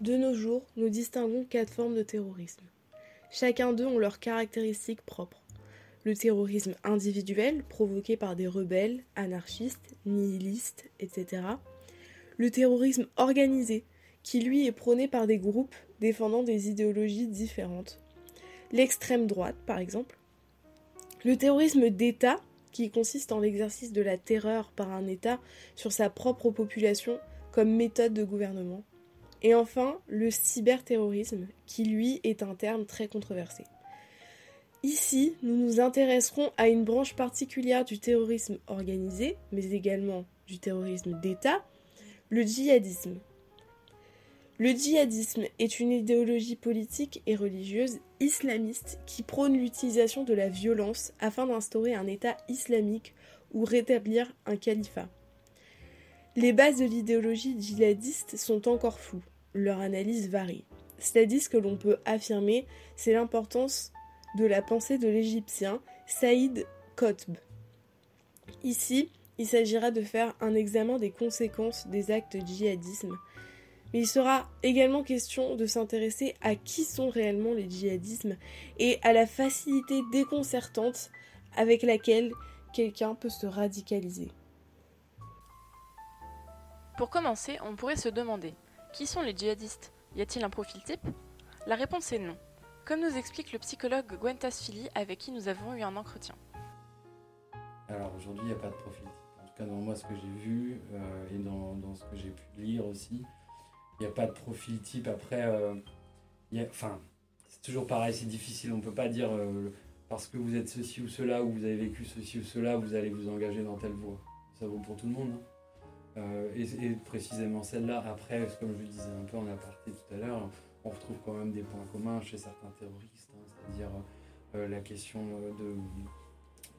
De nos jours, nous distinguons quatre formes de terrorisme. Chacun d'eux ont leurs caractéristiques propres. Le terrorisme individuel, provoqué par des rebelles, anarchistes, nihilistes, etc. Le terrorisme organisé, qui lui est prôné par des groupes défendant des idéologies différentes. L'extrême droite, par exemple. Le terrorisme d'État, qui consiste en l'exercice de la terreur par un État sur sa propre population comme méthode de gouvernement. Et enfin, le cyberterrorisme, qui lui est un terme très controversé. Ici, nous nous intéresserons à une branche particulière du terrorisme organisé, mais également du terrorisme d'État, le djihadisme. Le djihadisme est une idéologie politique et religieuse islamiste qui prône l'utilisation de la violence afin d'instaurer un État islamique ou rétablir un califat. Les bases de l'idéologie djihadiste sont encore floues, leur analyse varie. C'est-à-dire que l'on peut affirmer, c'est l'importance de la pensée de l'Égyptien Saïd Qutb. Ici, il s'agira de faire un examen des conséquences des actes djihadisme mais il sera également question de s'intéresser à qui sont réellement les djihadismes et à la facilité déconcertante avec laquelle quelqu'un peut se radicaliser. Pour commencer, on pourrait se demander qui sont les djihadistes? Y a-t-il un profil type? La réponse est non, comme nous explique le psychologue Gwentas Philly avec qui nous avons eu un entretien. Alors aujourd'hui, il n'y a pas de profil type. En tout cas, dans moi, ce que j'ai vu euh, et dans, dans, ce que j'ai pu lire aussi, il n'y a pas de profil type. Après, euh, enfin, c'est toujours pareil, c'est difficile. On ne peut pas dire euh, parce que vous êtes ceci ou cela, ou vous avez vécu ceci ou cela, vous allez vous engager dans telle voie. Ça vaut pour tout le monde. Hein. Euh, et, précisément celle-là, après, comme je le disais un peu en aparté tout à l'heure, on retrouve quand même des points communs chez certains terroristes, hein. c'est-à-dire la question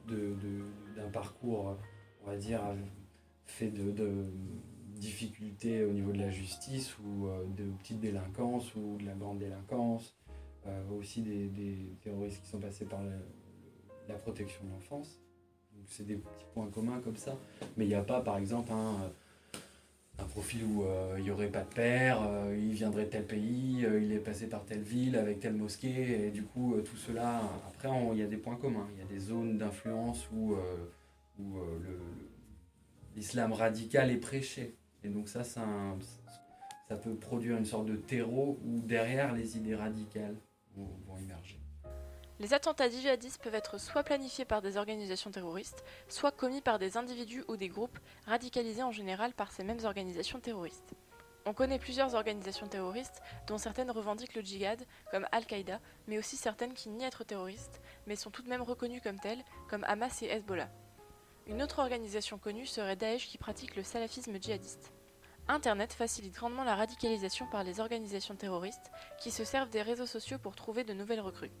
de, d'un parcours, on va dire, fait de difficultés au niveau de la justice ou euh, de petites délinquances ou de la grande délinquance, euh, aussi des, terroristes qui sont passés par la, protection de l'enfance. C'est des petits points communs comme ça. Mais il n'y a pas par exemple un, un profil où euh, il n'y aurait pas de père, il viendrait de tel pays, il est passé par telle ville avec telle mosquée, et du coup tout cela, après il y a des points communs, il y a des zones d'influence où, où l'islam radical est prêché. Et donc ça, ça peut produire une sorte de terreau où derrière les idées radicales vont, émerger. Les attentats djihadistes peuvent être soit planifiés par des organisations terroristes, soit commis par des individus ou des groupes radicalisés en général par ces mêmes organisations terroristes. On connaît plusieurs organisations terroristes, dont certaines revendiquent le djihad, comme Al-Qaïda, mais aussi certaines qui nient être terroristes, mais sont tout de même reconnues comme telles, comme Hamas et Hezbollah. Une autre organisation connue serait Daesh qui pratique le salafisme djihadiste. Internet facilite grandement la radicalisation par les organisations terroristes qui se servent des réseaux sociaux pour trouver de nouvelles recrues.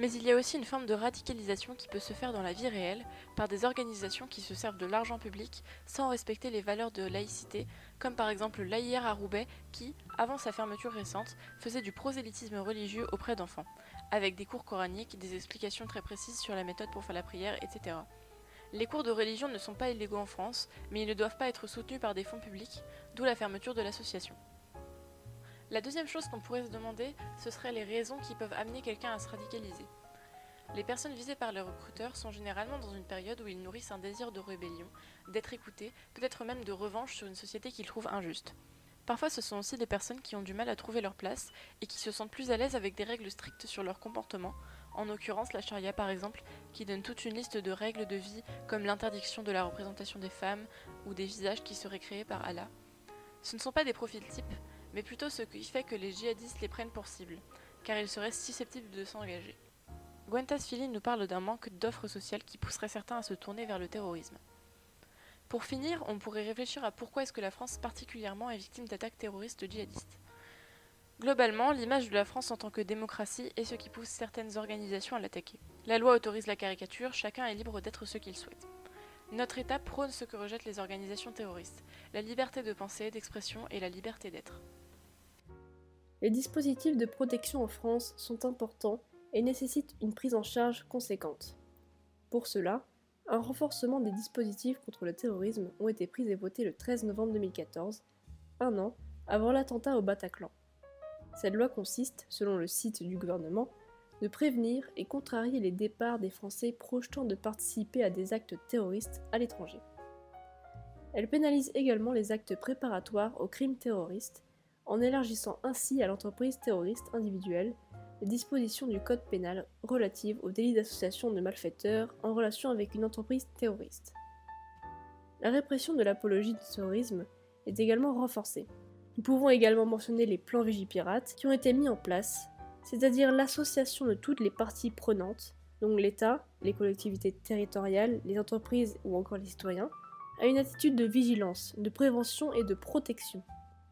Mais il y a aussi une forme de radicalisation qui peut se faire dans la vie réelle par des organisations qui se servent de l'argent public sans respecter les valeurs de laïcité, comme par exemple l'AIR à Roubaix qui, avant sa fermeture récente, faisait du prosélytisme religieux auprès d'enfants, avec des cours coraniques, des explications très précises sur la méthode pour faire la prière, etc. Les cours de religion ne sont pas illégaux en France, mais ils ne doivent pas être soutenus par des fonds publics, d'où la fermeture de l'association. La deuxième chose qu'on pourrait se demander, ce seraient les raisons qui peuvent amener quelqu'un à se radicaliser. Les personnes visées par les recruteurs sont généralement dans une période où ils nourrissent un désir de rébellion, d'être écoutés, peut-être même de revanche sur une société qu'ils trouvent injuste. Parfois, ce sont aussi des personnes qui ont du mal à trouver leur place et qui se sentent plus à l'aise avec des règles strictes sur leur comportement, en l'occurrence la charia par exemple, qui donne toute une liste de règles de vie comme l'interdiction de la représentation des femmes ou des visages qui seraient créés par Allah. Ce ne sont pas des profils types, mais plutôt ce qui fait que les djihadistes les prennent pour cible, car ils seraient susceptibles de s'engager. Gwentas Philly nous parle d'un manque d'offres sociales qui pousserait certains à se tourner vers le terrorisme. Pour finir, on pourrait réfléchir à pourquoi est-ce que la France particulièrement est victime d'attaques terroristes djihadistes. Globalement, l'image de la France en tant que démocratie est ce qui pousse certaines organisations à l'attaquer. La loi autorise la caricature, chacun est libre d'être ce qu'il souhaite. Notre État prône ce que rejettent les organisations terroristes, la liberté de pensée, d'expression et la liberté d'être. Les dispositifs de protection en France sont importants et nécessitent une prise en charge conséquente. Pour cela, un renforcement des dispositifs contre le terrorisme ont été pris et votés le 13 novembre 2014, un an avant l'attentat au Bataclan. Cette loi consiste, selon le site du gouvernement, de prévenir et contrarier les départs des Français projetant de participer à des actes terroristes à l'étranger. Elle pénalise également les actes préparatoires aux crimes terroristes, en élargissant ainsi à l'entreprise terroriste individuelle les dispositions du Code pénal relatives au délit d'association de malfaiteurs en relation avec une entreprise terroriste. La répression de l'apologie du terrorisme est également renforcée. Nous pouvons également mentionner les plans Vigipirates qui ont été mis en place, c'est-à-dire l'association de toutes les parties prenantes, donc l'État, les collectivités territoriales, les entreprises ou encore les citoyens, à une attitude de vigilance, de prévention et de protection.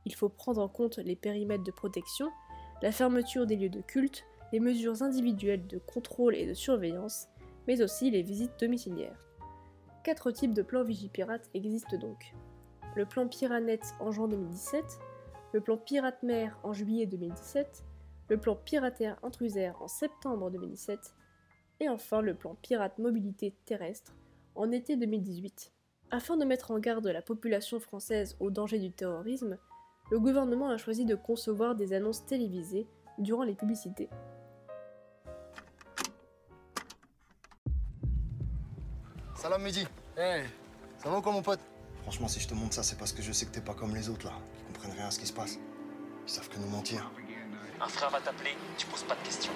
Il faut prendre en compte les périmètres de protection, la fermeture des lieux de culte, les mesures individuelles de contrôle et de surveillance, mais aussi les visites domiciliaires. Quatre types de plans Vigipirate existent donc. Le plan Piranet en juin 2017, le plan Pirate Mer en juillet 2017, le plan Pirataire Intrusaire en septembre 2017, et enfin le plan Pirate Mobilité Terrestre en été 2018. Afin de mettre en garde la population française au danger du terrorisme, le gouvernement a choisi de concevoir des annonces télévisées durant les publicités. Salam Mehdi. Hey. Ça va ou quoi mon pote? Franchement, si je te montre ça, c'est parce que je sais que t'es pas comme les autres là, qui comprennent rien à ce qui se passe. Ils savent que nous mentir. Un frère va t'appeler, tu poses pas de questions.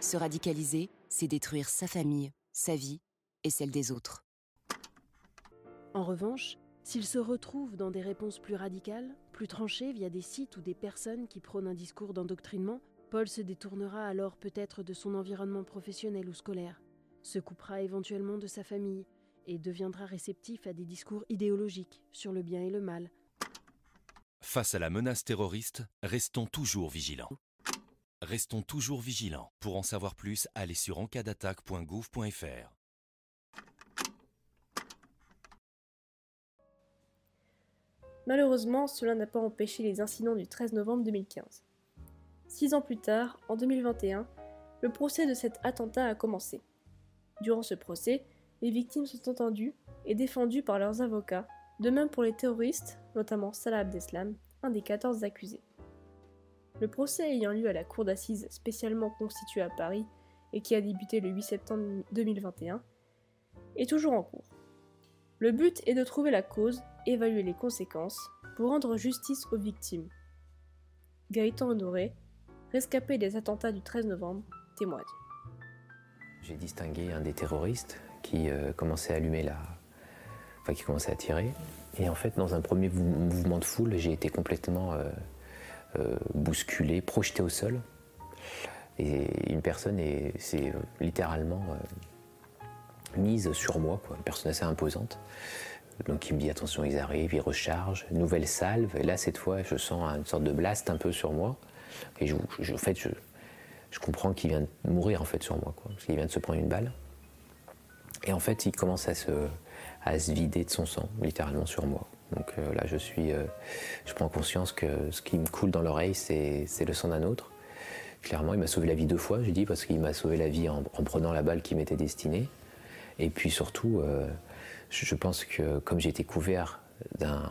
Se radicaliser, c'est détruire sa famille, sa vie et celle des autres. En revanche, s'il se retrouve dans des réponses plus radicales, plus tranchées via des sites ou des personnes qui prônent un discours d'endoctrinement, Paul se détournera alors peut-être de son environnement professionnel ou scolaire, se coupera éventuellement de sa famille et deviendra réceptif à des discours idéologiques sur le bien et le mal. Face à la menace terroriste, restons toujours vigilants. Restons toujours vigilants. Pour en savoir plus, allez sur encadattaque.gouv.fr. Malheureusement, cela n'a pas empêché les incidents du 13 novembre 2015. Six ans plus tard, en 2021, le procès de cet attentat a commencé. Durant ce procès, les victimes sont entendues et défendues par leurs avocats, de même pour les terroristes, notamment Salah Abdeslam, un des 14 accusés. Le procès ayant lieu à la cour d'assises spécialement constituée à Paris et qui a débuté le 8 septembre 2021, est toujours en cours. Le but est de trouver la cause, évaluer les conséquences, pour rendre justice aux victimes. Gaëtan Honoré, rescapé des attentats du 13 novembre, témoigne. J'ai distingué un des terroristes qui euh, commençait à allumer la. Qui commençait à tirer. Et en fait, dans un premier mouvement de foule, j'ai été complètement euh, euh, bousculé, projeté au sol. Et une personne s'est littéralement mise sur moi, quoi, une personne assez imposante. Donc il me dit attention, ils arrivent, ils rechargent, nouvelle salve. Et là, cette fois, je sens une sorte de blast un peu sur moi. Et en fait, je, je comprends qu'il vient de mourir en fait sur moi, quoi, parce qu'il vient de se prendre une balle. Et en fait, il commence à se, à se vider de son sang, littéralement sur moi. Donc euh, là, je suis, euh, je prends conscience que ce qui me coule dans l'oreille, c'est, le sang d'un autre. Clairement, il m'a sauvé la vie deux fois, je dis, parce qu'il m'a sauvé la vie en, prenant la balle qui m'était destinée. Et puis surtout, euh, je, pense que comme j'étais couvert d'un,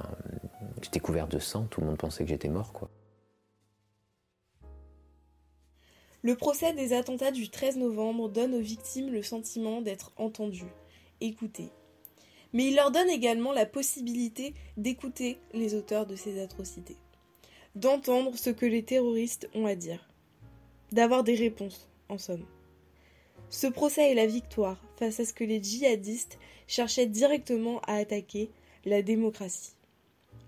j'étais couvert de sang, tout le monde pensait que j'étais mort, quoi. Le procès des attentats du 13 novembre donne aux victimes le sentiment d'être entendues, écoutées. Mais il leur donne également la possibilité d'écouter les auteurs de ces atrocités, d'entendre ce que les terroristes ont à dire, d'avoir des réponses, en somme. Ce procès est la victoire face à ce que les djihadistes cherchaient directement à attaquer, la démocratie.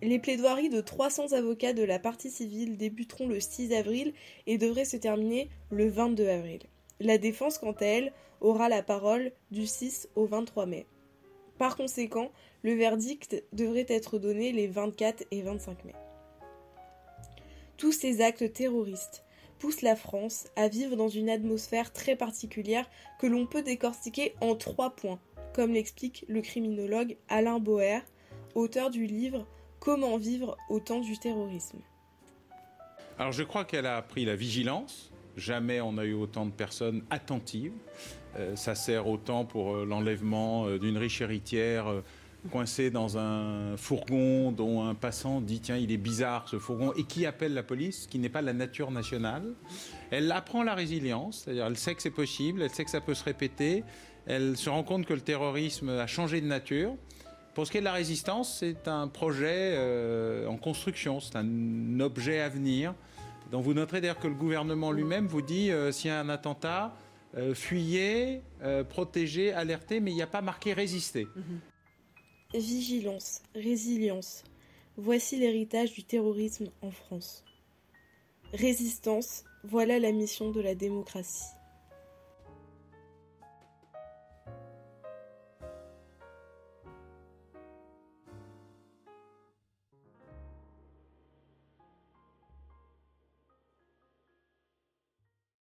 Les plaidoiries de 300 avocats de la partie civile débuteront le 6 avril et devraient se terminer le 22 avril. La défense, quant à elle, aura la parole du 6 au 23 mai. Par conséquent, le verdict devrait être donné les 24 et 25 mai. Tous ces actes terroristes poussent la France à vivre dans une atmosphère très particulière que l'on peut décortiquer en trois points, comme l'explique le criminologue Alain Boer, auteur du livre Comment vivre au temps du terrorisme Alors je crois qu'elle a appris la vigilance. Jamais on a eu autant de personnes attentives. Euh, ça sert autant pour euh, l'enlèvement euh, d'une riche héritière coincée dans un fourgon dont un passant dit tiens il est bizarre ce fourgon et qui appelle la police, qui n'est pas la nature nationale. Elle apprend la résilience, c'est-à-dire elle sait que c'est possible, elle sait que ça peut se répéter, elle se rend compte que le terrorisme a changé de nature. Pour ce qui est de la résistance, c'est un projet en construction, c'est un objet à venir. Vous noterez d'ailleurs que le gouvernement lui-même vous dit euh, s'il y a un attentat, euh, fuyez, euh, protégez, alertez, mais il n'y a pas marqué résister. Vigilance, résilience. Voici l'héritage du terrorisme en France. Résistance, voilà la mission de la démocratie.